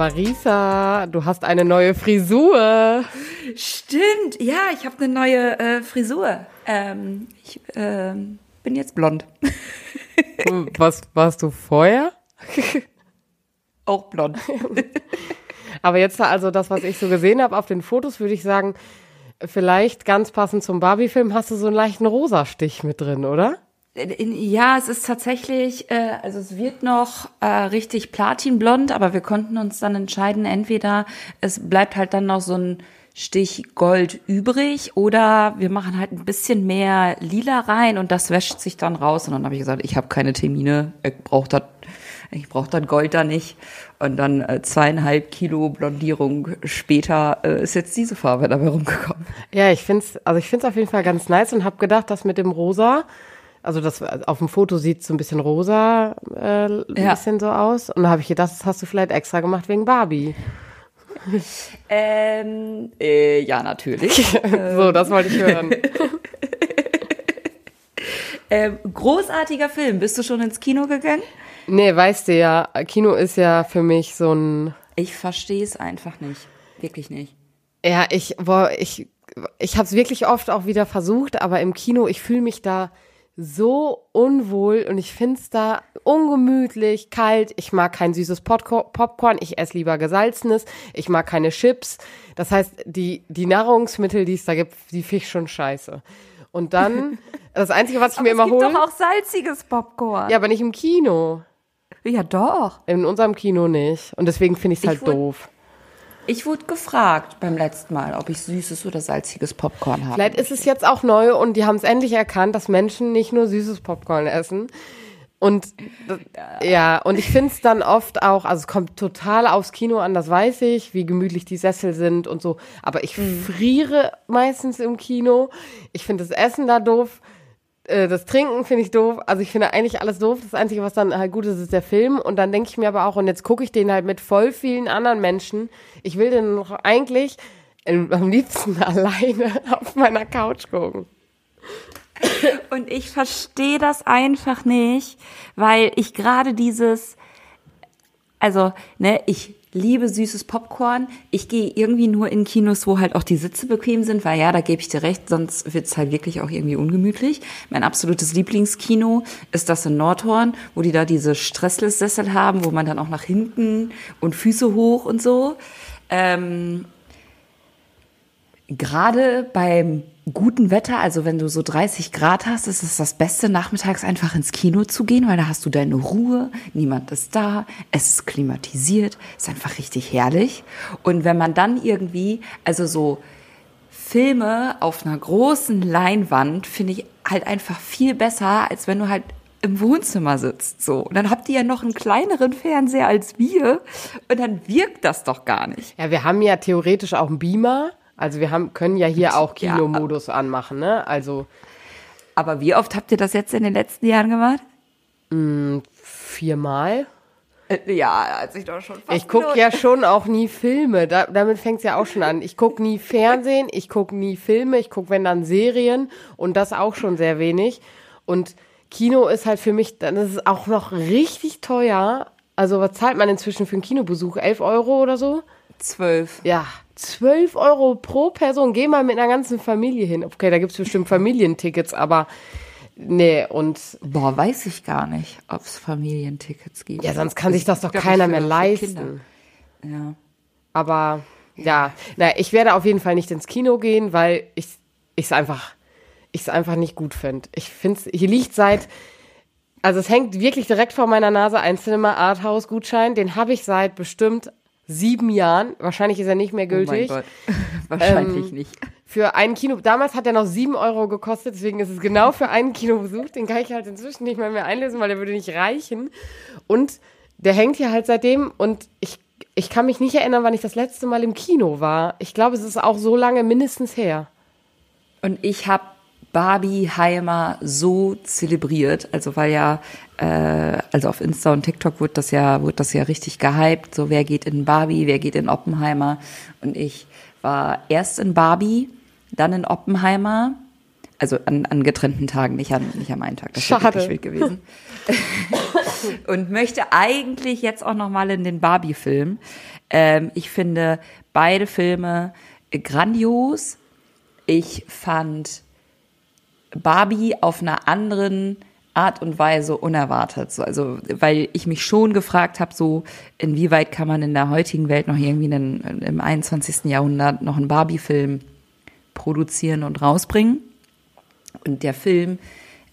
Marisa, du hast eine neue Frisur. Stimmt, ja, ich habe eine neue äh, Frisur. Ähm, ich ähm, bin jetzt blond. Was warst du vorher? Auch blond. Aber jetzt also das, was ich so gesehen habe auf den Fotos, würde ich sagen, vielleicht ganz passend zum Barbie-Film hast du so einen leichten Rosastich mit drin, oder? Ja, es ist tatsächlich, äh, also es wird noch äh, richtig platinblond, aber wir konnten uns dann entscheiden, entweder es bleibt halt dann noch so ein Stich Gold übrig oder wir machen halt ein bisschen mehr Lila rein und das wäscht sich dann raus. Und dann habe ich gesagt, ich habe keine Termine, ich brauche das ich brauche dann Gold da nicht. Und dann äh, zweieinhalb Kilo Blondierung später äh, ist jetzt diese Farbe dabei rumgekommen. Ja, ich finde es also ich find's auf jeden Fall ganz nice und habe gedacht, dass mit dem Rosa, also das auf dem Foto sieht so ein bisschen rosa äh, ein Ja. bisschen so aus. Und da habe ich gedacht, das hast du vielleicht extra gemacht wegen Barbie. Ähm, äh, ja, natürlich. so, das wollte ich hören. ähm, großartiger Film. Bist du schon ins Kino gegangen? Nee, weißt du ja, Kino ist ja für mich so ein Ich verstehe es einfach nicht. Wirklich nicht. Ja, ich, boah, ich, ich habe es wirklich oft auch wieder versucht, aber im Kino, ich fühle mich da so unwohl und ich find's da ungemütlich, kalt. Ich mag kein süßes Popcorn, ich esse lieber gesalzenes. Ich mag keine Chips. Das heißt, die, die Nahrungsmittel, die es da gibt, die find ich schon scheiße. Und dann, das Einzige, was ich mir immer es gibt hole. doch auch salziges Popcorn. Ja, aber nicht im Kino. ja doch. In unserem Kino nicht. Und deswegen finde ich es halt doof. Ich wurde gefragt beim letzten Mal, ob ich süßes oder salziges Popcorn habe. Vielleicht ist es jetzt auch neu und die haben es endlich erkannt, dass Menschen nicht nur süßes Popcorn essen. Und d- ja, und ich finde es dann oft auch, also es kommt total aufs Kino an, das weiß ich, wie gemütlich die Sessel sind und so. Aber ich friere meistens im Kino. Ich finde das Essen da doof. Äh, Das Trinken finde ich doof. Also ich finde eigentlich alles doof. Das Einzige, was dann halt gut ist, ist der Film. Und dann denke ich mir aber auch, und jetzt gucke ich den halt mit voll vielen anderen Menschen. Ich will den noch eigentlich äh, am liebsten alleine auf meiner Couch gucken. Und ich verstehe das einfach nicht, weil ich gerade dieses, also, ne, ich liebe süßes Popcorn. Ich gehe irgendwie nur in Kinos, wo halt auch die Sitze bequem sind, weil ja, da gebe ich dir recht, sonst wird's halt wirklich auch irgendwie ungemütlich. Mein absolutes Lieblingskino ist das in Nordhorn, wo die da diese Stressless-Sessel haben, wo man dann auch nach hinten und Füße hoch und so. Ähm, gerade beim guten Wetter, also wenn du so 30 Grad hast, ist es das Beste, nachmittags einfach ins Kino zu gehen, weil da hast du deine Ruhe, niemand ist da, es ist klimatisiert, ist einfach richtig herrlich. Und wenn man dann irgendwie, also so Filme auf einer großen Leinwand, finde ich halt einfach viel besser, als wenn du halt im Wohnzimmer sitzt, so. Und dann habt ihr ja noch einen kleineren Fernseher als wir und dann wirkt das doch gar nicht. Ja, wir haben ja theoretisch auch einen Beamer. Also wir haben, können ja hier auch Ja. Kinomodus anmachen, ne? Also Aber wie oft habt ihr das jetzt in den letzten Jahren gemacht? viermal. Äh, Ja, als ich doch schon fast Ich gucke ja schon auch nie Filme. Da, damit fängt's ja auch schon an. Ich gucke nie Fernsehen, ich gucke nie Filme, ich gucke, wenn dann Serien und das auch schon sehr wenig. Und Kino ist halt für mich, dann ist es auch noch richtig teuer. Also was zahlt man inzwischen für einen Kinobesuch? 11 Euro oder so? zwölf. Ja, 12 Euro pro Person. Geh mal mit einer ganzen Familie hin. Okay, da gibt's bestimmt Familientickets, aber nee, und Boah, weiß ich gar nicht, ob es Familientickets gibt. ja, sonst kann sich das doch keiner mehr leisten. Ja. Aber ja, na, ich werde auf jeden Fall nicht ins Kino gehen, weil ich es einfach, es einfach nicht gut finde. Ich finde es, hier liegt seit, also es hängt wirklich direkt vor meiner Nase ein Cinema Arthouse Gutschein. Den habe ich seit bestimmt sieben Jahren. Wahrscheinlich ist er nicht mehr Oh mein gültig. Gott. Wahrscheinlich Ähm, nicht. für ein Kino, damals hat er noch sieben Euro gekostet, deswegen ist es genau für einen Kinobesuch. Den kann ich halt inzwischen nicht mehr, mehr einlösen, weil der würde nicht reichen. Und der hängt hier halt seitdem und ich, ich kann mich nicht erinnern, wann ich das letzte Mal im Kino war. Ich glaube, es ist auch so lange mindestens her. Und ich habe Barbie Heimer so zelebriert, also weil ja, äh, also auf Insta und TikTok wird das ja, wird das ja richtig gehypt, so wer geht in Barbie, wer geht in Oppenheimer und ich war erst in Barbie, dann in Oppenheimer, Also an, an getrennten Tagen, nicht, an, nicht am einen Tag. Das Schade. wäre wirklich wild gewesen. und möchte eigentlich jetzt auch noch mal in den Barbie-Film. Ähm, ich finde beide Filme grandios. Ich fand Barbie auf einer anderen Art und Weise unerwartet. So, also, weil ich mich schon gefragt habe, so, inwieweit kann man in der heutigen Welt noch irgendwie einen, im 21. Jahrhundert noch einen Barbie-Film produzieren und rausbringen. Und der Film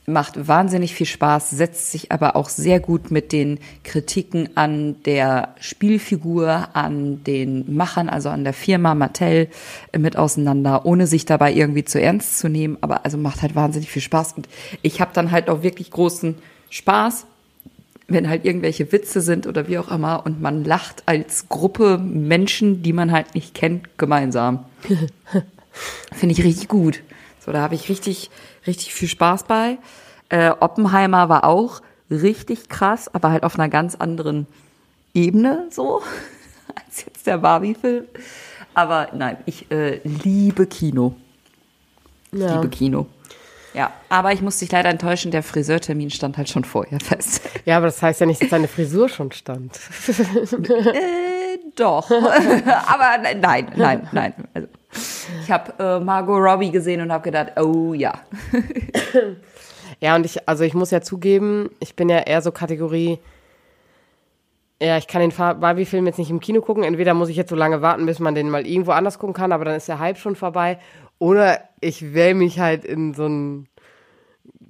macht wahnsinnig viel Spaß, setzt sich aber auch sehr gut mit den Kritiken an der Spielfigur, an den Machern, also an der Firma Mattel äh, mit auseinander, ohne sich dabei irgendwie zu ernst zu nehmen. Aber also macht halt wahnsinnig viel Spaß. Und ich habe dann halt auch wirklich großen Spaß, wenn halt irgendwelche Witze sind oder wie auch immer und man lacht als Gruppe Menschen, die man halt nicht kennt, gemeinsam. Finde ich richtig gut. So, da habe ich richtig, richtig viel Spaß bei. Äh, Oppenheimer war auch richtig krass, aber halt auf einer ganz anderen Ebene so als jetzt der Barbie-Film. Aber nein, ich äh, liebe Kino. Ich Ja. liebe Kino. Ja, aber ich musste dich leider enttäuschen, der Friseurtermin stand halt schon vorher fest. Ja, aber das heißt ja nicht, dass deine Frisur schon stand. Äh, doch. aber nein, nein, nein. Also, ich habe äh, Margot Robbie gesehen und habe gedacht, oh ja. Ja, und ich, also ich muss ja zugeben, ich bin ja eher so Kategorie, ja, ich kann den Barbie-Film jetzt nicht im Kino gucken. Entweder muss ich jetzt so lange warten, bis man den mal irgendwo anders gucken kann, aber dann ist der Hype schon vorbei. Oder ich wähl mich halt in so einen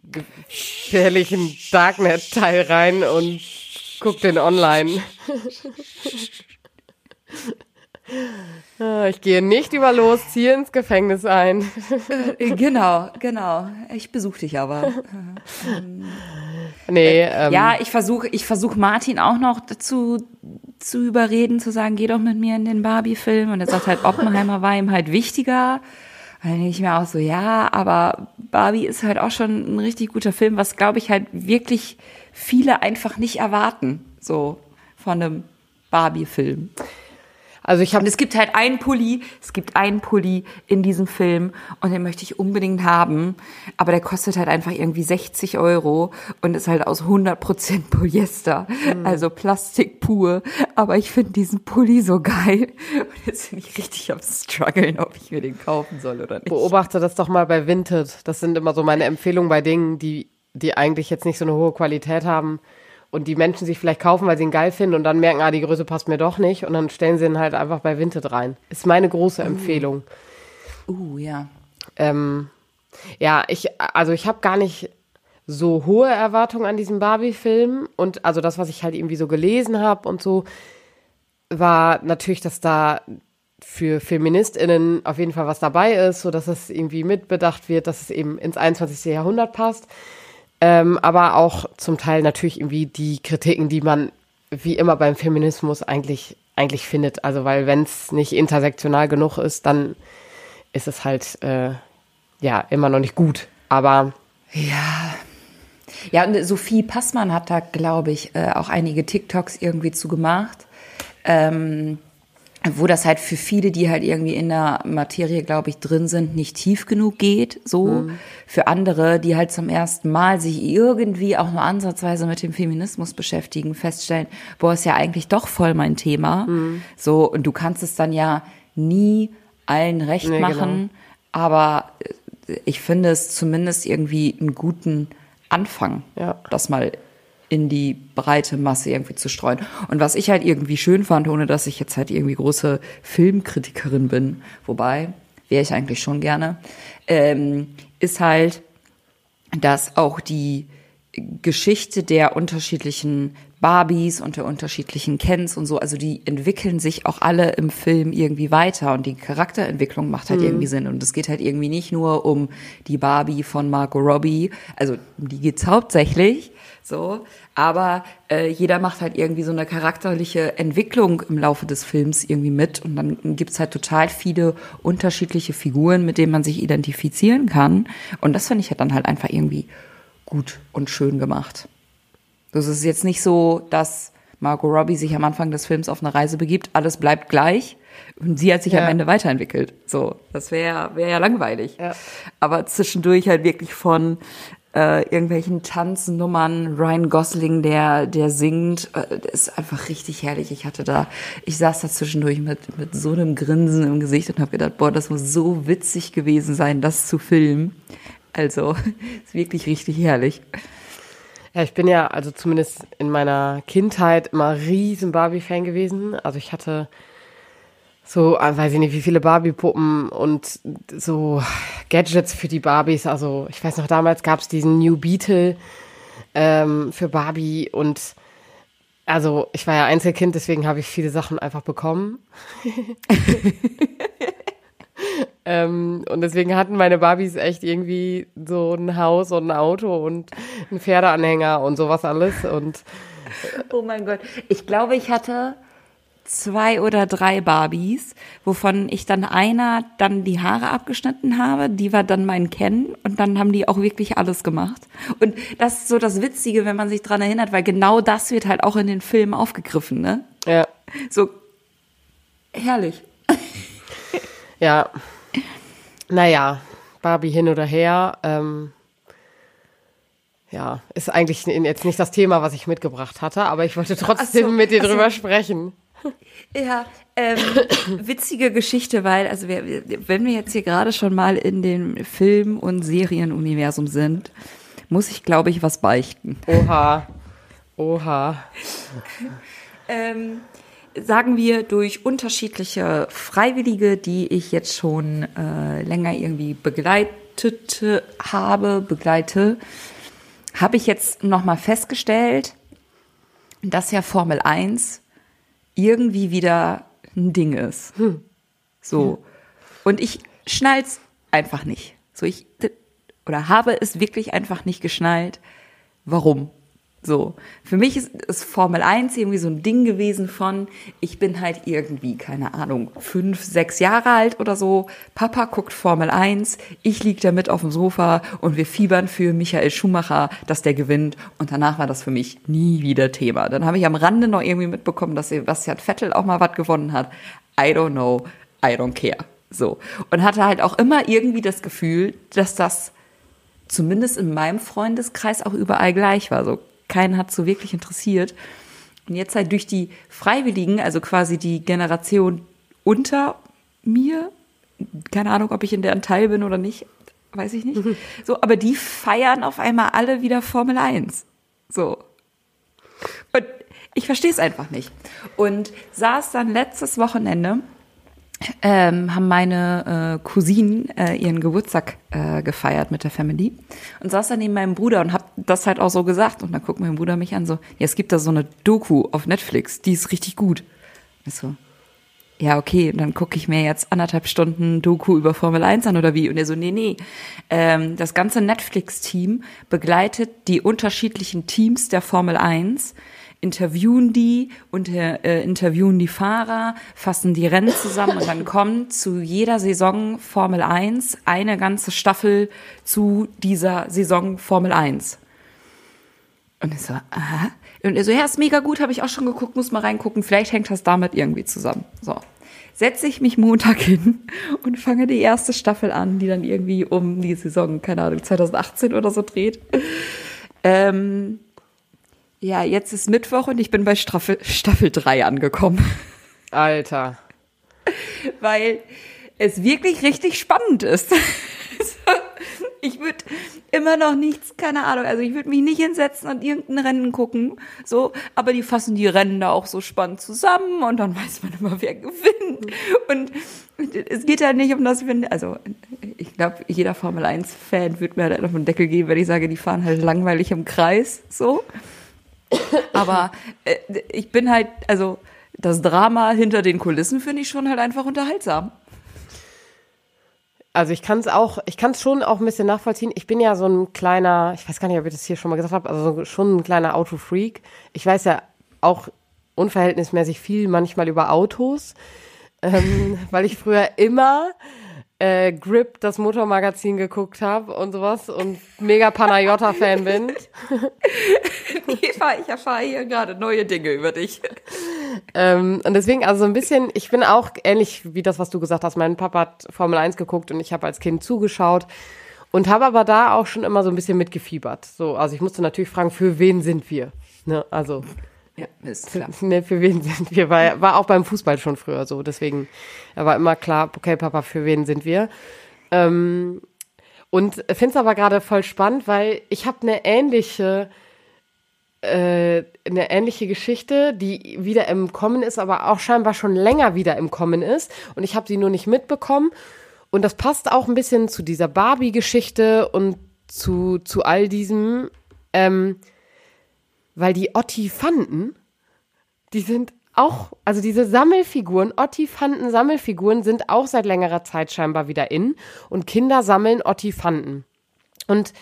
gefährlichen Darknet-Teil rein und guck den online. Ah, Ich gehe nicht über los, ziehe ins Gefängnis ein. Äh, Genau, genau. Ich besuche dich aber. Nee, ähm, Ja, ich versuche ich versuch Martin auch noch dazu zu überreden, zu sagen, geh doch mit mir in den Barbie-Film. Und er sagt halt, Oppenheimer war ihm halt wichtiger. Dann denke ich mir auch so, ja, aber Barbie ist halt auch schon ein richtig guter Film, was glaube ich halt wirklich viele einfach nicht erwarten, so von einem Barbie-Film. Also ich habe es gibt halt einen Pulli, es gibt einen Pulli in diesem Film und den möchte ich unbedingt haben, aber der kostet halt einfach irgendwie 60 Euro und ist halt aus 100% Polyester, also Plastik pur, aber ich finde diesen Pulli so geil und jetzt bin ich richtig am struggeln, ob ich mir den kaufen soll oder nicht. beobachte das doch mal bei Vinted. Das sind immer so meine Empfehlungen bei Dingen, die, die eigentlich jetzt nicht so eine hohe Qualität haben und die Menschen sich vielleicht kaufen, weil sie ihn geil finden und dann merken, ah, die Größe passt mir doch nicht und dann stellen sie ihn halt einfach bei Vinted rein. Ist meine große Empfehlung. Uh, ja. Ähm, ja, ich, also ich habe gar nicht so hohe Erwartungen an diesen Barbie-Film und also das, was ich halt irgendwie so gelesen habe und so, war natürlich, dass da für FeministInnen auf jeden Fall was dabei ist, so dass es irgendwie mitbedacht wird, dass es eben ins 21. Jahrhundert passt. Ähm, aber auch zum Teil natürlich irgendwie die Kritiken, die man wie immer beim Feminismus eigentlich, eigentlich findet. Also, weil wenn es nicht intersektional genug ist, dann ist es halt äh, ja immer noch nicht gut. Aber Ja. Ja, und Sophie Passmann hat da, glaube ich, äh, auch einige TikToks irgendwie zu gemacht. Ähm, wo das halt für viele, die halt irgendwie in der Materie, glaube ich, drin sind, nicht tief genug geht, so. Für andere, die halt zum ersten Mal sich irgendwie auch nur ansatzweise mit dem Feminismus beschäftigen, feststellen, boah, ist ja eigentlich doch voll mein Thema. So, und du kannst es dann ja nie allen recht Nee, machen, aber äh, ich finde es zumindest irgendwie einen guten Anfang, Ja. das mal in die breite Masse irgendwie zu streuen. Und was ich halt irgendwie schön fand, ohne dass ich jetzt halt irgendwie große Filmkritikerin bin, wobei, wäre ich eigentlich schon gerne, ähm, ist halt, dass auch die Geschichte der unterschiedlichen Barbies und der unterschiedlichen Kens und so, also die entwickeln sich auch alle im Film irgendwie weiter und die Charakterentwicklung macht halt irgendwie Sinn. Und es geht halt irgendwie nicht nur um die Barbie von Margot Robbie, also um die geht's hauptsächlich, so, aber äh, jeder macht halt irgendwie so eine charakterliche Entwicklung im Laufe des Films irgendwie mit. Und dann gibt's halt total viele unterschiedliche Figuren, mit denen man sich identifizieren kann. Und das finde ich halt dann halt einfach irgendwie gut und schön gemacht. Das ist jetzt nicht so, dass Margot Robbie sich am Anfang des Films auf eine Reise begibt, alles bleibt gleich und sie hat sich Ja. am Ende weiterentwickelt. So, das wäre wär ja langweilig. Ja. Aber zwischendurch halt wirklich von äh, irgendwelchen Tanznummern, Ryan Gosling, der, der singt, äh, das ist einfach richtig herrlich. Ich hatte da, ich saß da zwischendurch mit, mit so einem Grinsen im Gesicht und habe gedacht, boah, das muss so witzig gewesen sein, das zu filmen. Also, ist wirklich richtig herrlich. Ja, ich bin ja also zumindest in meiner Kindheit immer riesen Barbie-Fan gewesen. Also ich hatte so, äh, weiß ich nicht, wie viele Barbie-Puppen und so Gadgets für die Barbies. Also ich weiß noch, damals gab es diesen New Beetle ähm, für Barbie und also ich war ja Einzelkind, deswegen habe ich viele Sachen einfach bekommen. ähm, und deswegen hatten meine Barbies echt irgendwie so ein Haus und ein Auto und einen Pferdeanhänger und sowas alles. Und Oh mein Gott. Ich glaube, ich hatte zwei oder drei Barbies, wovon ich dann einer dann die Haare abgeschnitten habe. Die war dann mein Ken und dann haben die auch wirklich alles gemacht. Und das ist so das Witzige, wenn man sich dran erinnert, weil genau das wird halt auch in den Filmen aufgegriffen, ne? ja, So herrlich. ja. Naja, Barbie hin oder her. Ähm, ja, ist eigentlich jetzt nicht das Thema, was ich mitgebracht hatte, aber ich wollte trotzdem so, mit dir drüber sprechen. Ja, ähm, witzige Geschichte, weil, also wir- wenn wir jetzt hier gerade schon mal in dem Film- und Serienuniversum sind, muss ich, glaube ich, was beichten. Oha. Oha. ähm, sagen wir, durch unterschiedliche Freiwillige, die ich jetzt schon äh, länger irgendwie begleitet habe, begleite, habe ich jetzt nochmal festgestellt, dass ja Formel 1 irgendwie wieder ein Ding ist. So. Und ich schnall's einfach nicht. So, ich, oder habe es wirklich einfach nicht geschnallt. Warum? So. Für mich ist, ist Formel 1 irgendwie so ein Ding gewesen von, ich bin halt irgendwie, keine Ahnung, fünf, sechs Jahre alt oder so. Papa guckt Formel 1, ich lieg da mit auf dem Sofa und wir fiebern für Michael Schumacher, dass der gewinnt. Und danach war das für mich nie wieder Thema. Dann habe ich am Rande noch irgendwie mitbekommen, dass Sebastian Vettel auch mal was gewonnen hat. I don't know, I don't care. So. Und hatte halt auch immer irgendwie das Gefühl, dass das zumindest in meinem Freundeskreis auch überall gleich war. So, keinen hat so wirklich interessiert. Und jetzt halt durch die Freiwilligen, also quasi die Generation unter mir, keine Ahnung, ob ich in deren Teil bin oder nicht, weiß ich nicht. So, aber die feiern auf einmal alle wieder Formel 1. So. Und ich verstehe es einfach nicht. Und saß dann letztes Wochenende ähm, haben meine äh, Cousinen äh, ihren Geburtstag äh, gefeiert mit der Family und saß dann neben meinem Bruder und hab das halt auch so gesagt und dann guckt mein Bruder mich an so, ja, es gibt da so eine Doku auf Netflix, die ist richtig gut. Ich so, ja, okay, und dann gucke ich mir jetzt anderthalb Stunden Doku über Formel 1 an oder wie? Und er so, nee, nee. Ähm, das ganze Netflix-Team begleitet die unterschiedlichen Teams der Formel 1, interviewen die und äh, interviewen die Fahrer, fassen die Rennen zusammen und dann kommt zu jeder Saison Formel 1 eine ganze Staffel zu dieser Saison Formel 1. Und ich so, aha. Und er so, ja, ist mega gut, habe ich auch schon geguckt, muss mal reingucken, vielleicht hängt das damit irgendwie zusammen. So. Setze ich mich Montag hin und fange die erste Staffel an, die dann irgendwie um die Saison, keine Ahnung, 2018 oder so dreht. Ähm, ja, jetzt ist Mittwoch und ich bin bei Staffel, Staffel 3 angekommen, Alter. weil es wirklich richtig spannend ist. Ich würde immer noch nichts, keine Ahnung, also ich würde mich nicht hinsetzen und irgendein Rennen gucken, so, aber die fassen die Rennen da auch so spannend zusammen und dann weiß man immer, wer gewinnt. Und es geht halt nicht um das, wenn, also ich glaube, jeder Formel 1-Fan würde mir halt auf den Deckel geben, wenn ich sage, die fahren halt langweilig im Kreis, so. Aber äh, ich bin halt, also das Drama hinter den Kulissen finde ich schon halt einfach unterhaltsam. Also ich kann es auch, ich kann es schon auch ein bisschen nachvollziehen. Ich bin ja so ein kleiner, ich weiß gar nicht, ob ich das hier schon mal gesagt habe, also so schon ein kleiner Autofreak. Ich weiß ja auch unverhältnismäßig viel manchmal über Autos, ähm, weil ich früher immer äh, Grip, das Motormagazin geguckt habe und sowas und mega Panayota-Fan bin. Eva, ich erfahre hier gerade neue Dinge über dich. Ähm, und deswegen, also so ein bisschen, ich bin auch ähnlich wie das, was du gesagt hast. Mein Papa hat Formel 1 geguckt und ich habe als Kind zugeschaut und habe aber da auch schon immer so ein bisschen mitgefiebert. So, also ich musste natürlich fragen, für wen sind wir? Ne, also Ja, ist klar. ne, für wen sind wir? War, war auch beim Fußball schon früher so. Deswegen war immer klar, okay, Papa, für wen sind wir? Ähm, und finde es aber gerade voll spannend, weil ich habe eine ähnliche äh, eine ähnliche Geschichte, die wieder im Kommen ist, aber auch scheinbar schon länger wieder im Kommen ist. Und ich habe sie nur nicht mitbekommen. Und das passt auch ein bisschen zu dieser Barbie-Geschichte und zu, zu all diesem, ähm, weil die Ottifanten, die sind auch, also diese Sammelfiguren, Ottifanten-Sammelfiguren sind auch seit längerer Zeit scheinbar wieder in. Und Kinder sammeln Ottifanten. Und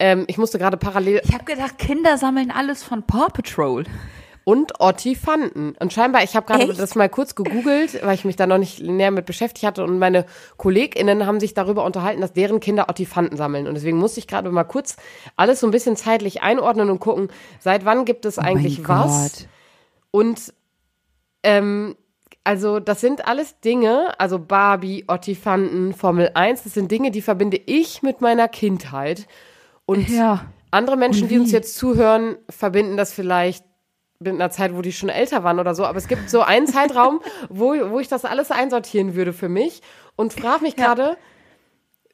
ähm, ich musste gerade parallel Ich habe gedacht, Kinder sammeln alles von Paw Patrol. Und Ottifanten. Und scheinbar, ich habe gerade das mal kurz gegoogelt, weil ich mich da noch nicht näher mit beschäftigt hatte und meine KollegInnen haben sich darüber unterhalten, dass deren Kinder Ottifanten sammeln. Und deswegen musste ich gerade mal kurz alles so ein bisschen zeitlich einordnen und gucken, seit wann gibt es eigentlich Oh was? Gott. Und ähm, also das sind alles Dinge, also Barbie, Ottifanten, Formel 1, das sind Dinge, die verbinde ich mit meiner Kindheit. Und Ja. andere Menschen, die uns jetzt zuhören, verbinden das vielleicht mit einer Zeit, wo die schon älter waren oder so. Aber es gibt so einen Zeitraum, wo, wo ich das alles einsortieren würde für mich und frage mich gerade,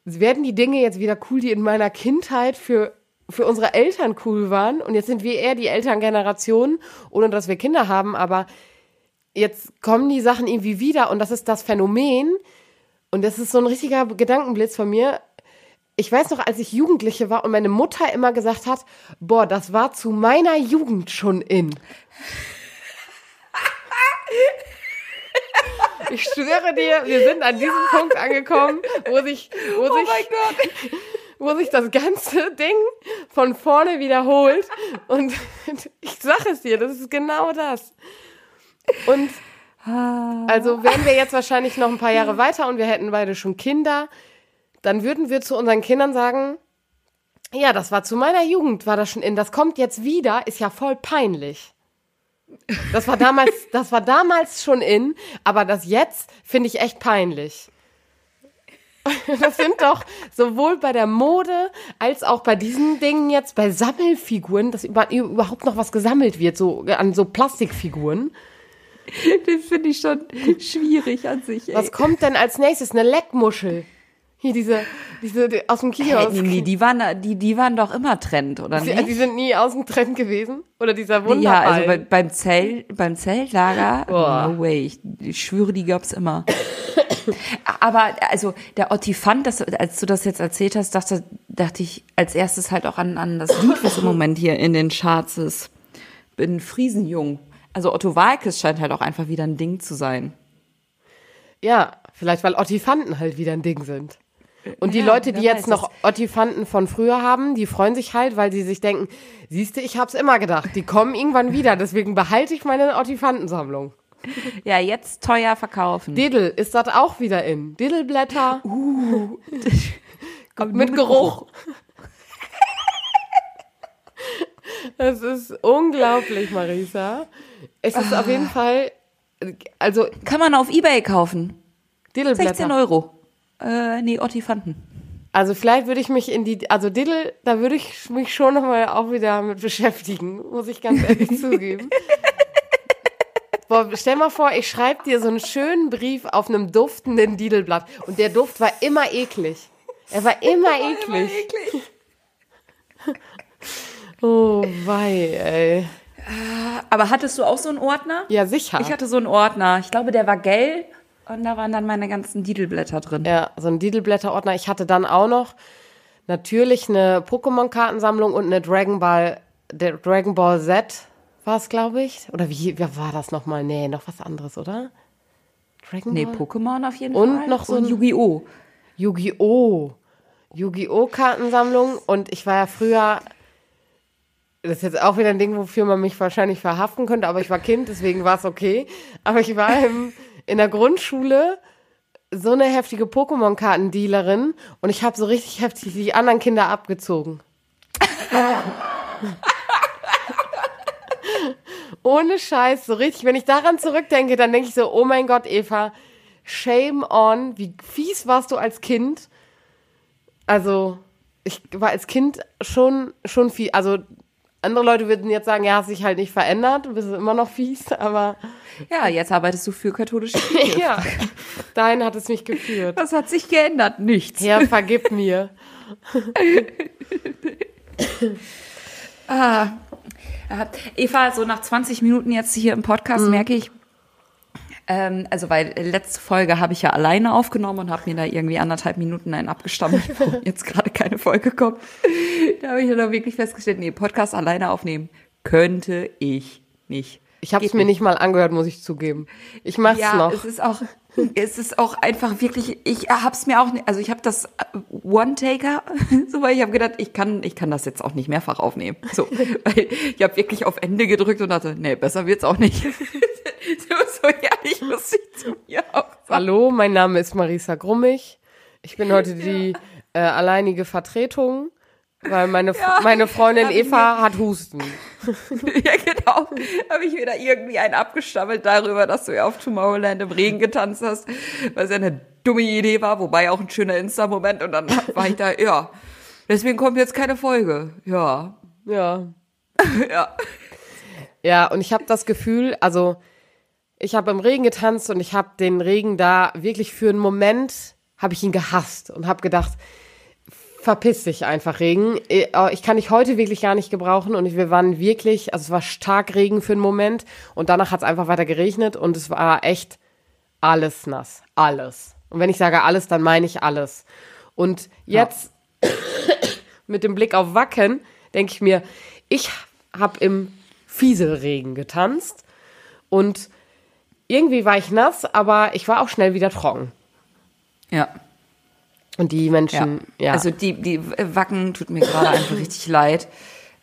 werden die Dinge jetzt wieder cool, die in meiner Kindheit für, für unsere Eltern cool waren? Und jetzt sind wir eher die Elterngeneration, ohne dass wir Kinder haben, aber jetzt kommen die Sachen irgendwie wieder und das ist das Phänomen. Und das ist so ein richtiger Gedankenblitz von mir. Ich weiß noch, als ich Jugendliche war und meine Mutter immer gesagt hat, boah, das war zu meiner Jugend schon in. Ich schwöre dir, wir sind an diesem Punkt angekommen, wo sich, wo sich, Gott. wo sich das ganze Ding von vorne wiederholt. Und ich sag es dir, das ist genau das. Und also wären wir jetzt wahrscheinlich noch ein paar Jahre weiter und wir hätten beide schon Kinder, dann würden wir zu unseren Kindern sagen, ja, das war zu meiner Jugend, war das schon in, das kommt jetzt wieder, ist ja voll peinlich. Das war damals, das war damals schon in, aber das jetzt finde ich echt peinlich. Das sind doch sowohl bei der Mode als auch bei diesen Dingen jetzt, bei Sammelfiguren, dass über, überhaupt noch was gesammelt wird, so an so Plastikfiguren. Den finde ich schon schwierig an sich. Ey. Was kommt denn als nächstes? Eine Leckmuschel. Hier diese, diese die, aus dem Kiosk. nee, nee, die waren, die, die waren doch immer Trend, oder die, nicht? die sind nie aus dem Trend gewesen? Oder dieser ja, Wunderball? also bei, beim, Zelt, beim Zeltlager, Boah. no way, ich, ich schwöre, die gab's immer. Aber also der Ottifant, das, als du das jetzt erzählt hast, dachte, dachte ich als erstes halt auch an, an das Lied, was im Moment hier in den Charts ist. Bin Friesenjung. Also Otto Walkes scheint halt auch einfach wieder ein Ding zu sein. ja, vielleicht weil Ottifanten halt wieder ein Ding sind. Und die Ja, Leute, die jetzt noch Ottifanten von früher haben, die freuen sich halt, weil sie sich denken, siehste, ich hab's immer gedacht, die kommen irgendwann wieder, deswegen behalte ich meine Ottifantensammlung. Ja, jetzt teuer verkaufen. Diddle, ist das auch wieder in? Diddleblätter Kommt mit Geruch. Das ist unglaublich, Marisa. Es ist auf jeden Fall, also Kann man auf Ebay kaufen. 16 Diddleblätter. Euro. Äh, nee, Ottifanten. Also vielleicht würde ich mich in die, also Diddle, da würde ich mich schon nochmal auch wieder mit beschäftigen, muss ich ganz ehrlich zugeben. Boah, stell mal vor, ich schreibe dir so einen schönen Brief auf einem duftenden Didelblatt und der Duft war immer eklig. Er war immer eklig. Oh, wei, ey. Aber hattest du auch so einen Ordner? Ja, sicher. Ich hatte so einen Ordner. Ich glaube, der war gelb und da waren dann meine ganzen Didelblätter drin. Ja, so ein Didelblätterordner. Ich hatte dann auch noch natürlich eine Pokémon-Kartensammlung und eine Dragon Ball, der Dragon Ball Z war es, glaube ich. Oder wie, wie war das nochmal? Nee, noch was anderes, oder? Dragon Nee, Ball? Pokémon auf jeden Und Fall. noch so ein- Yu-Gi-Oh! Yu-Gi-Oh! Yu-Gi-Oh! Kartensammlung. Und ich war ja früher, das ist jetzt auch wieder ein Ding, wofür man mich wahrscheinlich verhaften könnte, aber ich war Kind, deswegen war es okay. Aber ich war im, in der Grundschule so eine heftige Pokémon-Kartendealerin und ich habe so richtig heftig die anderen Kinder abgezogen. Ohne Scheiß, so richtig. Wenn ich daran zurückdenke, dann denke ich so, oh mein Gott, Eva, shame on. Wie fies warst du als Kind? Also, ich war als Kind schon, schon viel, also andere Leute würden jetzt sagen, ja, hast dich halt nicht verändert, du bist immer noch fies, aber. Ja, jetzt arbeitest du für katholische Kirche. ja, dahin hat es mich geführt. Was hat sich geändert? Nichts. Herr, vergib mir. ah. Eva, so nach 20 Minuten jetzt hier im Podcast mhm. merke ich, ähm, also weil letzte Folge habe ich ja alleine aufgenommen und habe mir da irgendwie anderthalb Minuten einen abgestammelt, wo jetzt gerade keine Folge kommt. Da habe ich ja dann wirklich festgestellt, nee, Podcast alleine aufnehmen könnte ich nicht. Ich habe es mir nicht mal angehört, muss ich zugeben. Ich mach's ja, noch. Es ist auch, es ist auch einfach wirklich. Ich hab's mir auch, also ich habe das One-Taker, so weil ich habe gedacht, ich kann, ich kann das jetzt auch nicht mehrfach aufnehmen. So, weil ich habe wirklich auf Ende gedrückt und dachte, nee, besser wird's auch nicht. so, so muss ich zu mir auch sagen. Hallo, mein Name ist Marisa Grummig. Ich bin heute die äh, alleinige Vertretung weil meine, ja, meine Freundin Eva hat Husten. ja, genau. Habe ich wieder irgendwie einen abgestammelt darüber, dass du ja auf Tomorrowland im Regen getanzt hast, was ja eine dumme Idee war, wobei auch ein schöner Insta-Moment. Und dann war ich da, ja, deswegen kommt jetzt keine Folge. Ja. Ja. ja. Ja, und ich habe das Gefühl, also ich habe im Regen getanzt und ich habe den Regen da wirklich für einen Moment, habe ich ihn gehasst und habe gedacht, verpiss dich einfach Regen. Äh, oh, ich kann dich heute wirklich gar nicht gebrauchen und wir waren wirklich, also es war stark Regen für einen Moment und danach hat es einfach weiter geregnet und es war echt alles nass. Alles. Und wenn ich sage alles, dann meine ich alles. Und jetzt ja. mit dem Blick auf Wacken denke ich mir, ich habe im Fieselregen getanzt und irgendwie war ich nass, aber ich war auch schnell wieder trocken. Ja. Und die Menschen, ja. ja. Also die, die Wacken tut mir gerade einfach richtig leid.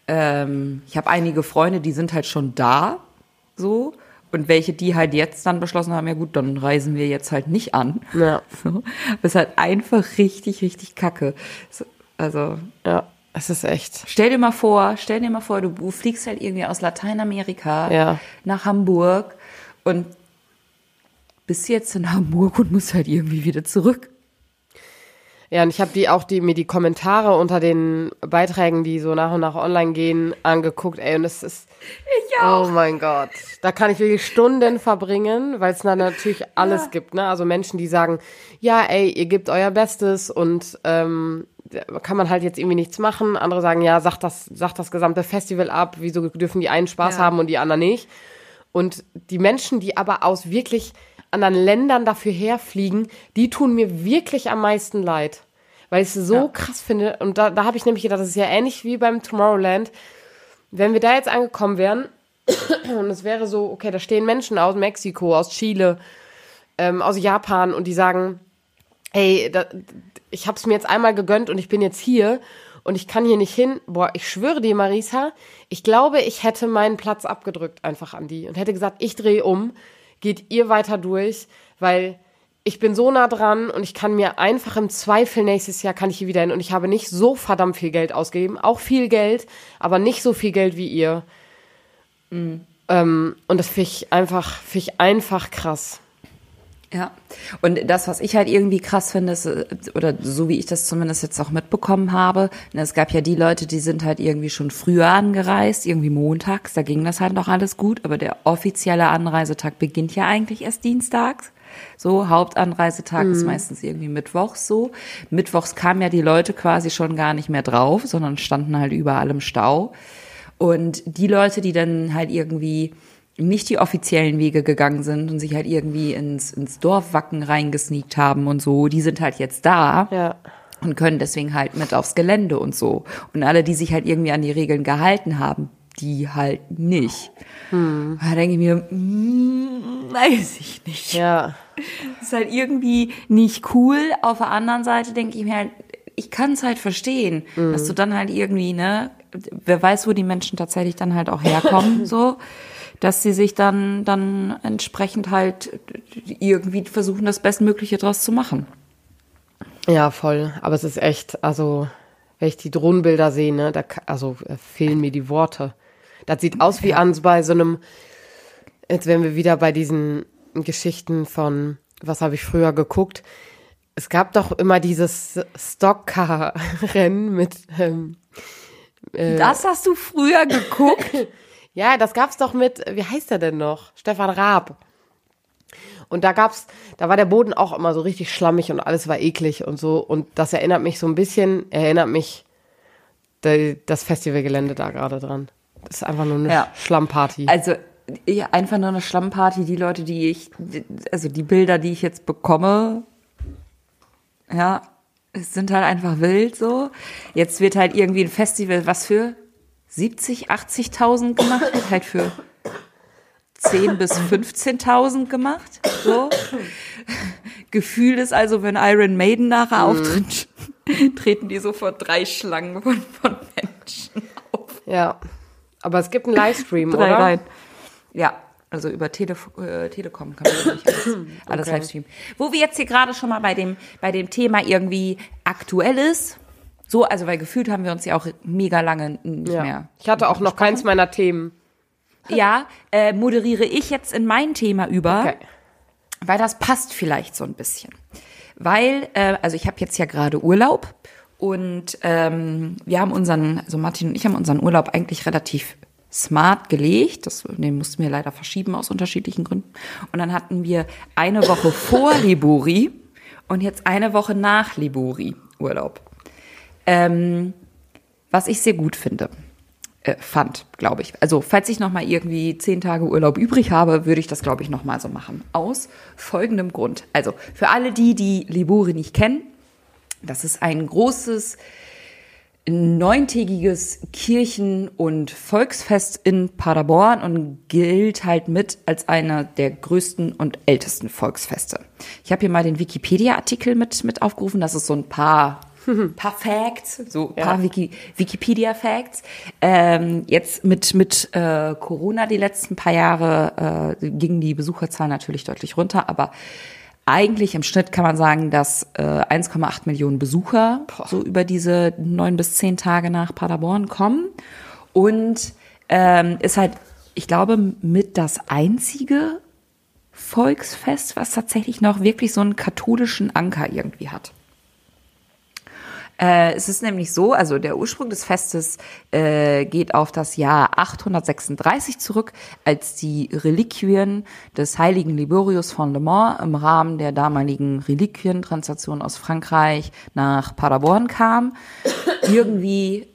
Ähm, ich habe einige Freunde, die sind halt schon da, so. Und welche, die halt jetzt dann beschlossen haben, ja gut, dann reisen wir jetzt halt nicht an. Ja. So. Das ist halt einfach richtig, richtig kacke. Also. Ja, es ist echt. Stell dir mal vor, stell dir mal vor, du fliegst halt irgendwie aus Lateinamerika ja. nach Hamburg und bist jetzt in Hamburg und musst halt irgendwie wieder zurück. Ja, und ich habe die auch die mir die Kommentare unter den Beiträgen, die so nach und nach online gehen, angeguckt. Ey, und es ist ich auch. Oh mein Gott, da kann ich wirklich Stunden verbringen, weil es da natürlich alles ja. gibt, ne? Also Menschen, die sagen, ja, ey, ihr gebt euer Bestes und ähm, kann man halt jetzt irgendwie nichts machen. Andere sagen, ja, sagt das, sagt das gesamte Festival ab. Wieso dürfen die einen Spaß ja. haben und die anderen nicht? Und die Menschen, die aber aus wirklich anderen Ländern dafür herfliegen, die tun mir wirklich am meisten leid. Weil ich es so ja. krass finde. Und da, da habe ich nämlich gedacht, das ist ja ähnlich wie beim Tomorrowland. Wenn wir da jetzt angekommen wären und es wäre so, okay, da stehen Menschen aus Mexiko, aus Chile, ähm, aus Japan und die sagen, hey, da, ich habe es mir jetzt einmal gegönnt und ich bin jetzt hier und ich kann hier nicht hin. Boah, ich schwöre dir, Marisa, ich glaube, ich hätte meinen Platz abgedrückt einfach an die und hätte gesagt, ich drehe um geht ihr weiter durch, weil ich bin so nah dran und ich kann mir einfach im Zweifel nächstes Jahr kann ich hier wieder hin und ich habe nicht so verdammt viel Geld ausgegeben, auch viel Geld, aber nicht so viel Geld wie ihr. Mhm. Ähm, und das finde ich einfach, finde ich einfach krass. Ja. Und das, was ich halt irgendwie krass finde, ist, äh, oder so wie ich das zumindest jetzt auch mitbekommen habe, ne, es gab ja die Leute, die sind halt irgendwie schon früher angereist, irgendwie montags, da ging das halt noch alles gut, aber der offizielle Anreisetag beginnt ja eigentlich erst dienstags. So, Hauptanreisetag mhm. ist meistens irgendwie mittwochs so. Mittwochs kamen ja die Leute quasi schon gar nicht mehr drauf, sondern standen halt überall im Stau. Und die Leute, die dann halt irgendwie nicht die offiziellen Wege gegangen sind und sich halt irgendwie ins, ins Dorfwacken reingesneakt haben und so, die sind halt jetzt da. Ja. Und können deswegen halt mit aufs Gelände und so. Und alle, die sich halt irgendwie an die Regeln gehalten haben, die halt nicht. Hm. Da denke ich mir, mm, weiß ich nicht. Ja. Das ist halt irgendwie nicht cool. Auf der anderen Seite denke ich mir halt, ich kann es halt verstehen, mhm. dass du dann halt irgendwie, ne, wer weiß, wo die Menschen tatsächlich dann halt auch herkommen, so dass sie sich dann, dann entsprechend halt irgendwie versuchen, das Bestmögliche draus zu machen. Ja, voll. Aber es ist echt, also, wenn ich die Drohnenbilder sehe, ne, da, also äh, fehlen mir die Worte. Das sieht aus wie an bei so einem, jetzt wären wir wieder bei diesen Geschichten von, was habe ich früher geguckt? Es gab doch immer dieses Stockcar-Rennen mit. Ähm, äh, das hast du früher geguckt? ja, das gab's doch mit, wie heißt er denn noch? Stefan Raab. Und da gab's, da war der Boden auch immer so richtig schlammig und alles war eklig und so. Und das erinnert mich so ein bisschen, erinnert mich das Festivalgelände da gerade dran. Das ist einfach nur eine ja. Schlammparty. Also ja, einfach nur eine Schlammparty. Die Leute, die ich, also die Bilder, die ich jetzt bekomme, ja, es sind halt einfach wild so. Jetzt wird halt irgendwie ein Festival, was für 70, 80.000 gemacht wird, halt für 10 bis 15.000 gemacht. So. Gefühl ist also, wenn Iron Maiden nachher mhm. auftritt, treten die so vor drei Schlangen von, von Menschen auf. Ja. Aber es gibt einen Livestream, Drei oder? Rein. Ja, also über Tele äh, Telekom kann man nicht alles, alles okay. Livestreamen. Wo wir jetzt hier gerade schon mal bei dem, bei dem Thema irgendwie aktuell ist. So, also weil gefühlt haben wir uns ja auch mega lange nicht ja. mehr. Ich hatte auch noch keins meiner Themen. Ja, äh, moderiere ich jetzt in mein Thema über, okay. weil das passt vielleicht so ein bisschen. Weil, äh, also ich habe jetzt ja gerade Urlaub und ähm, wir haben unseren, also Martin und ich haben unseren Urlaub eigentlich relativ smart gelegt. Das, den mussten wir leider verschieben aus unterschiedlichen Gründen. Und dann hatten wir eine Woche vor Liburi und jetzt eine Woche nach Liburi Urlaub. Ähm, was ich sehr gut finde. Äh, fand, glaube ich. Also, falls ich noch mal irgendwie zehn Tage Urlaub übrig habe, würde ich das, glaube ich, noch mal so machen. Aus folgendem Grund. Also, für alle die, die Liburi nicht kennen, das ist ein großes neuntägiges Kirchen- und Volksfest in Paderborn und gilt halt mit als einer der größten und ältesten Volksfeste. Ich habe hier mal den Wikipedia-Artikel mit, mit aufgerufen. Das ist so ein paar, paar Facts, so ja. paar Wiki, Wikipedia-Facts. Ähm, jetzt mit, mit äh, Corona die letzten paar Jahre äh, gingen die Besucherzahlen natürlich deutlich runter, aber eigentlich im Schnitt kann man sagen, dass äh, 1,8 Millionen Besucher Boah. so über diese neun bis zehn Tage nach Paderborn kommen. Und ähm, ist halt, ich glaube, mit das einzige Volksfest, was tatsächlich noch wirklich so einen katholischen Anker irgendwie hat. Äh, es ist nämlich so, also der Ursprung des Festes äh, geht auf das Jahr 836 zurück, als die Reliquien des heiligen Liborius von Le Mans im Rahmen der damaligen Reliquientransaktion aus Frankreich nach Paderborn kam. Irgendwie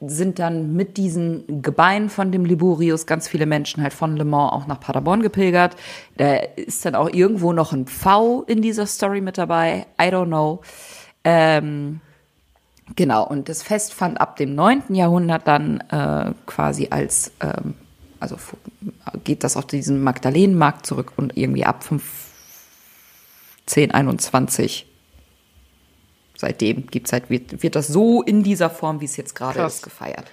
sind dann mit diesen Gebeinen von dem Liborius ganz viele Menschen halt von Le Mans auch nach Paderborn gepilgert. Da ist dann auch irgendwo noch ein V in dieser Story mit dabei. I don't know. Ähm, Genau, und das Fest fand ab dem 9. Jahrhundert dann äh, quasi als, ähm, also geht das auf diesen Magdalenenmarkt zurück und irgendwie ab 1521 seitdem gibt's halt, wird, wird das so in dieser Form, wie es jetzt gerade ist, gefeiert.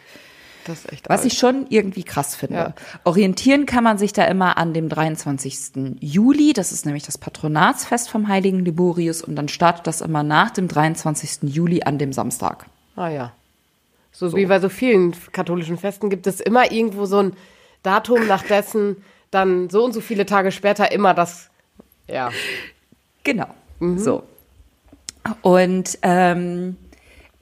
Das ist echt Was alt. ich schon irgendwie krass finde. Ja. Orientieren kann man sich da immer an dem 23. Juli. Das ist nämlich das Patronatsfest vom heiligen Liborius. Und dann startet das immer nach dem 23. Juli an dem Samstag. Ah ja. So, so. wie bei so vielen katholischen Festen gibt es immer irgendwo so ein Datum, nach dessen dann so und so viele Tage später immer das, ja. Genau. Mhm. So. Und ähm,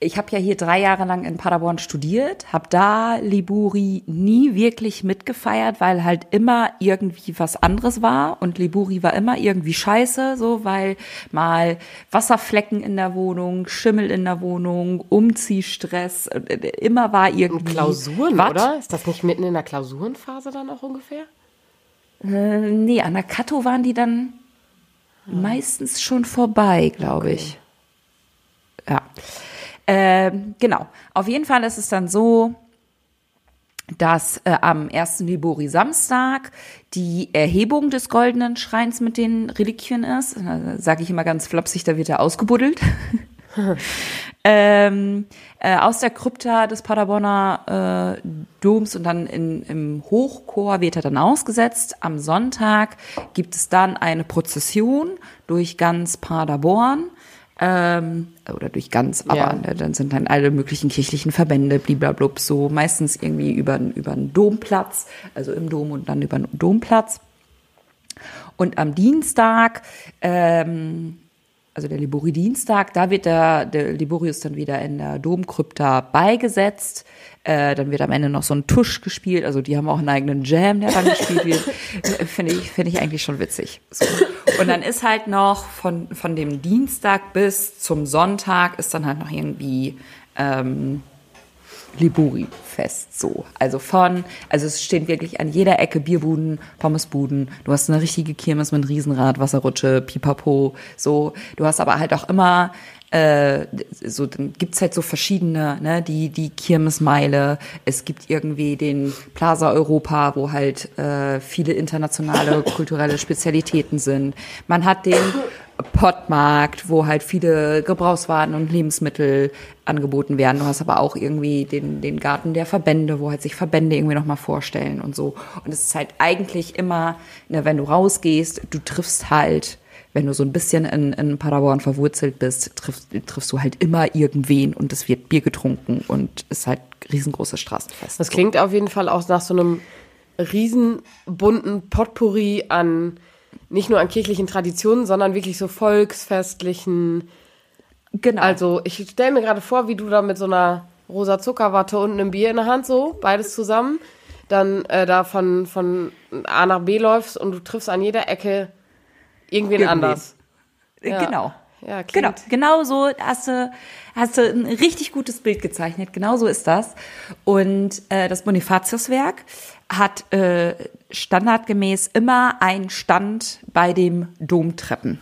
ich habe ja hier drei Jahre lang in Paderborn studiert, habe da Liburi nie wirklich mitgefeiert, weil halt immer irgendwie was anderes war und Liburi war immer irgendwie scheiße, so weil mal Wasserflecken in der Wohnung, Schimmel in der Wohnung, Umziehstress, äh, immer war irgendwie und Klausuren, wat? oder? Ist das nicht mitten in der Klausurenphase dann auch ungefähr? Äh, nee, an der Kato waren die dann hm. meistens schon vorbei, glaube okay. ich. Ja. Ähm, genau. Auf jeden Fall ist es dann so, dass äh, am 1. Libori Samstag die Erhebung des goldenen Schreins mit den Reliquien ist. Sage ich immer ganz flapsig, da wird er ausgebuddelt. ähm, äh, aus der Krypta des Paderborner äh, Doms und dann in, im Hochchor wird er dann ausgesetzt. Am Sonntag gibt es dann eine Prozession durch ganz Paderborn. Ähm, oder durch ganz, aber Ja. ne, dann sind dann alle möglichen kirchlichen Verbände, bliblablub, so meistens irgendwie über, über den Domplatz, also im Dom und dann über den Domplatz. Und am Dienstag, ähm, also der Libori-Dienstag, da wird der, der Liborius dann wieder in der Domkrypta beigesetzt. Äh, dann wird am Ende noch so ein Tusch gespielt. Also die haben auch einen eigenen Jam, der dann gespielt wird. Finde ich, finde ich eigentlich schon witzig. So. Und dann ist halt noch von, von dem Dienstag bis zum Sonntag ist dann halt noch irgendwie ähm, Libori-Fest so. Also von, also es stehen wirklich an jeder Ecke Bierbuden, Pommesbuden. Du hast eine richtige Kirmes mit Riesenrad, Wasserrutsche, Pipapo, so. Du hast aber halt auch immer äh, so dann gibt's halt so verschiedene, ne, die die Kirmesmeile. Es gibt irgendwie den Plaza Europa, wo halt äh, viele internationale kulturelle Spezialitäten sind. Man hat den Pottmarkt, wo halt viele Gebrauchswaren und Lebensmittel angeboten werden. Du hast aber auch irgendwie den, den Garten der Verbände, wo halt sich Verbände irgendwie nochmal vorstellen und so. Und es ist halt eigentlich immer, ne, wenn du rausgehst, du triffst halt, wenn du so ein bisschen in, in Paderborn verwurzelt bist, triffst, triffst du halt immer irgendwen und es wird Bier getrunken und ist halt riesengroßes Straßenfest. Das klingt auf jeden Fall auch nach so einem riesen bunten Potpourri an nicht nur an kirchlichen Traditionen, sondern wirklich so volksfestlichen. genau. Also ich stelle mir gerade vor, wie du da mit so einer rosa Zuckerwatte und einem Bier in der Hand so, beides zusammen, dann äh, da von, von A nach B läufst und du triffst an jeder Ecke irgendwen Irgendwen. anders. Ja. Genau. Ja, klingt. Genau, genau so hast du, hast du ein richtig gutes Bild gezeichnet. Genau so ist das. Und äh, das Bonifatiuswerk hat äh, standardgemäß immer einen Stand bei dem Domtreppen.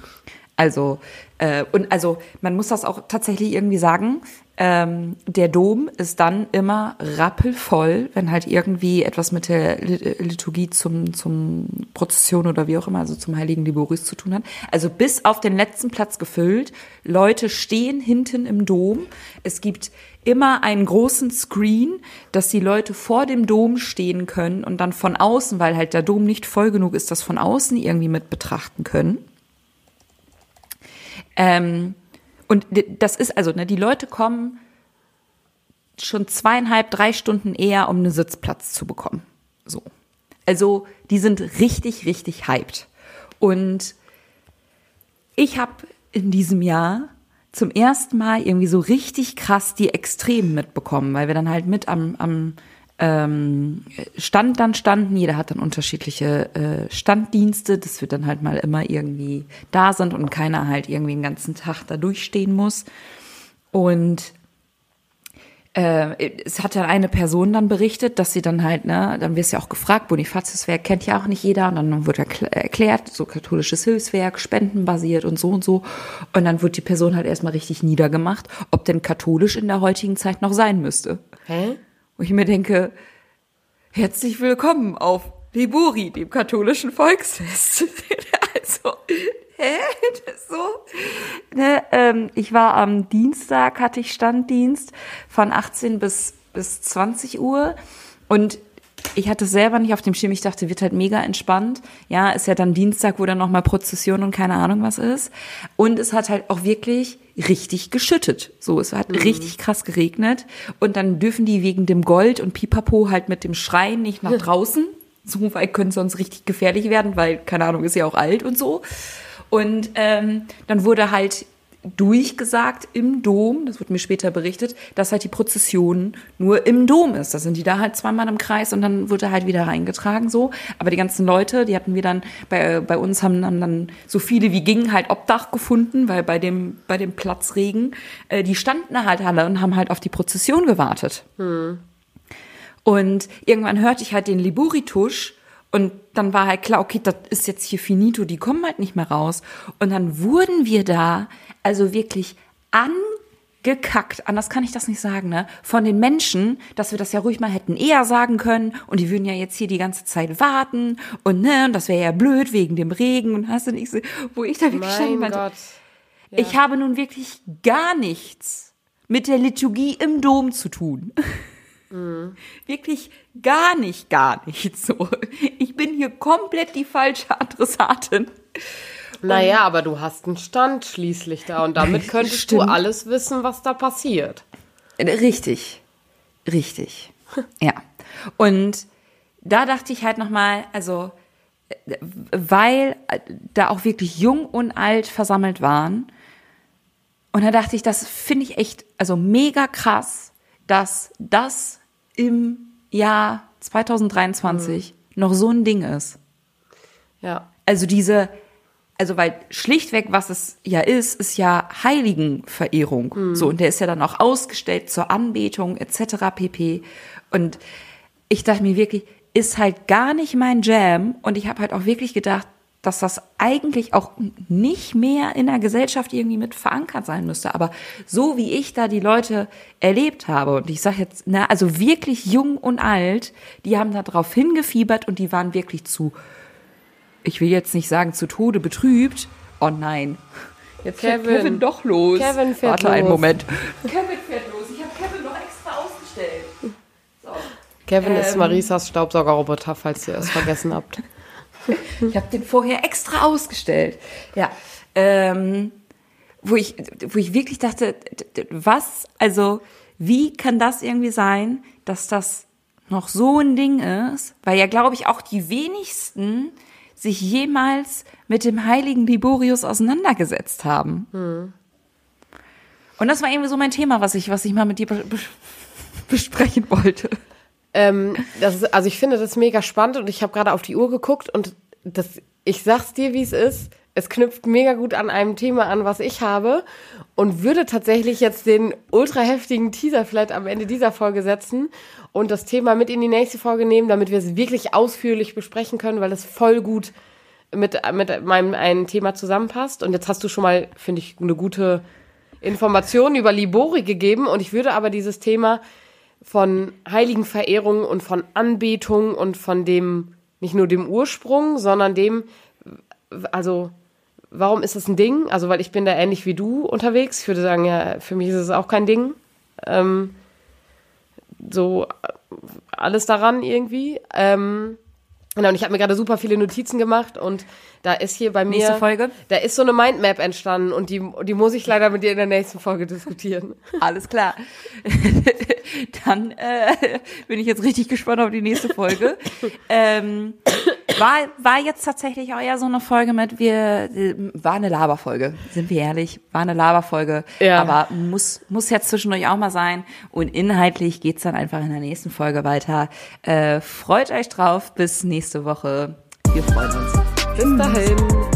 Also äh, und also man muss das auch tatsächlich irgendwie sagen. Ähm, der Dom ist dann immer rappelvoll, wenn halt irgendwie etwas mit der Lit- Liturgie zum, zum Prozession oder wie auch immer, also zum Heiligen Liborius zu tun hat. Also bis auf den letzten Platz gefüllt. Leute stehen hinten im Dom. Es gibt immer einen großen Screen, dass die Leute vor dem Dom stehen können und dann von außen, weil halt der Dom nicht voll genug ist, das von außen irgendwie mit betrachten können. Ähm, und das ist also, ne, die Leute kommen schon zweieinhalb, drei Stunden eher, um einen Sitzplatz zu bekommen. So. Also, die sind richtig, richtig hyped. Und ich habe in diesem Jahr zum ersten Mal irgendwie so richtig krass die Extremen mitbekommen, weil wir dann halt mit am, am ähm, Stand dann standen. Jeder hat dann unterschiedliche äh, Standdienste, dass wir dann halt mal immer irgendwie da sind und keiner halt irgendwie den ganzen Tag da durchstehen muss. Und äh, es hat dann eine Person dann berichtet, dass sie dann halt, ne, dann wirst ja auch gefragt, Bonifatiuswerk kennt ja auch nicht jeder und dann wird erkl- erklärt, so katholisches Hilfswerk, spendenbasiert und so und so. Und dann wird die Person halt erstmal richtig niedergemacht, ob denn katholisch in der heutigen Zeit noch sein müsste. Hä? Wo ich mir denke, herzlich willkommen auf Liburi, dem katholischen Volksfest. also, hä? So? Ne, ähm, ich war am Dienstag, hatte ich Standdienst von 18 bis, bis 20 Uhr und ich hatte es selber nicht auf dem Schirm. Ich dachte, wird halt mega entspannt. Ja, ist ja dann Dienstag, wo dann nochmal Prozession und keine Ahnung was ist. Und es hat halt auch wirklich richtig geschüttet. So, es hat richtig krass geregnet. Und dann dürfen die wegen dem Gold und Pipapo halt mit dem Schreien nicht nach draußen. So weit könnte es sonst richtig gefährlich werden, weil, keine Ahnung, ist ja auch alt und so. Und ähm, dann wurde halt durchgesagt im Dom, das wird mir später berichtet, dass halt die Prozession nur im Dom ist. Da sind die da halt zweimal im Kreis und dann wird er halt wieder reingetragen so. Aber die ganzen Leute, die hatten wir dann bei, bei uns haben dann, dann so viele wie ging halt Obdach gefunden, weil bei dem bei dem Platzregen äh, die standen halt alle und haben halt auf die Prozession gewartet. Und irgendwann hörte ich halt den Liburitusch und dann war halt klar, okay, das ist jetzt hier finito, die kommen halt nicht mehr raus. Und dann wurden wir da also wirklich angekackt, anders kann ich das nicht sagen, ne? Von den Menschen, dass wir das ja ruhig mal hätten eher sagen können und die würden ja jetzt hier die ganze Zeit warten und ne, und das wäre ja blöd wegen dem Regen und hast du nicht so, wo ich da wirklich Mein meinte, Gott. ich habe nun wirklich gar nichts mit der Liturgie im Dom zu tun. Mhm. Wirklich gar nicht, gar nicht so. Ich bin hier komplett die falsche Adressatin. Naja, aber du hast einen Stand schließlich da und damit könntest Stimmt. du alles wissen, was da passiert. Richtig. Richtig. ja. Und da dachte ich halt nochmal, also, weil da auch wirklich jung und alt versammelt waren. Und da dachte ich, das finde ich echt, also mega krass, dass das im Jahr 2023 mhm. noch so ein Ding ist. Ja. Also diese, also weil schlichtweg, was es ja ist, ist ja Heiligenverehrung. Mhm. So, und der ist ja dann auch ausgestellt zur Anbetung etc. pp. Und ich dachte mir wirklich, ist halt gar nicht mein Jam. Und ich habe halt auch wirklich gedacht, dass das eigentlich auch nicht mehr in der Gesellschaft irgendwie mit verankert sein müsste. Aber so wie ich da die Leute erlebt habe, und ich sage jetzt, na, also wirklich jung und alt, die haben da drauf hingefiebert und die waren wirklich zu, ich will jetzt nicht sagen zu Tode betrübt. Oh nein. Jetzt Kevin. fährt Kevin doch los. Kevin fährt Warte los. einen Moment. Kevin fährt los. Ich habe Kevin noch extra ausgestellt. So. Kevin ähm, ist Marisas Staubsaugerroboter, falls ihr es vergessen habt ich habe den vorher extra ausgestellt. Ja. Ähm, wo ich, wo ich wirklich dachte, was, also, wie kann das irgendwie sein, dass das noch so ein Ding ist? Weil ja, glaube ich, auch die wenigsten sich jemals mit dem heiligen Liborius auseinandergesetzt haben. Hm. Und das war irgendwie so mein Thema, was ich, was ich mal mit dir besprechen wollte. Ähm, ist, also ich finde das mega spannend und ich habe gerade auf die Uhr geguckt und das, ich sag's dir, wie es ist. Es knüpft mega gut an einem Thema an, was ich habe und würde tatsächlich jetzt den ultra heftigen Teaser vielleicht am Ende dieser Folge setzen und das Thema mit in die nächste Folge nehmen, damit wir es wirklich ausführlich besprechen können, weil es voll gut mit, mit meinem ein Thema zusammenpasst. Und jetzt hast du schon mal, finde ich, eine gute Information über Libori gegeben und ich würde aber dieses Thema von Heiligenverehrung und von Anbetung und von dem, nicht nur dem Ursprung, sondern dem, also, warum ist das ein Ding? Also, weil ich bin da ähnlich wie du unterwegs. Ich würde sagen, ja, für mich ist es auch kein Ding. Ähm, so alles daran irgendwie. Ähm, Genau, und ich habe mir gerade super viele Notizen gemacht und da ist hier bei mir. Nächste Folge? Da ist so eine Mindmap entstanden und die, die muss ich leider mit dir in der nächsten Folge diskutieren. Alles klar. Dann äh, bin ich jetzt richtig gespannt auf die nächste Folge. ähm, war, war jetzt tatsächlich auch eher so eine Folge mit, wir, war eine Laberfolge, sind wir ehrlich, war eine Laberfolge, ja. aber muss, muss jetzt zwischendurch auch mal sein und inhaltlich geht's dann einfach in der nächsten Folge weiter. Äh, freut euch drauf, bis nächste Woche. Wir freuen uns. Bis dahin.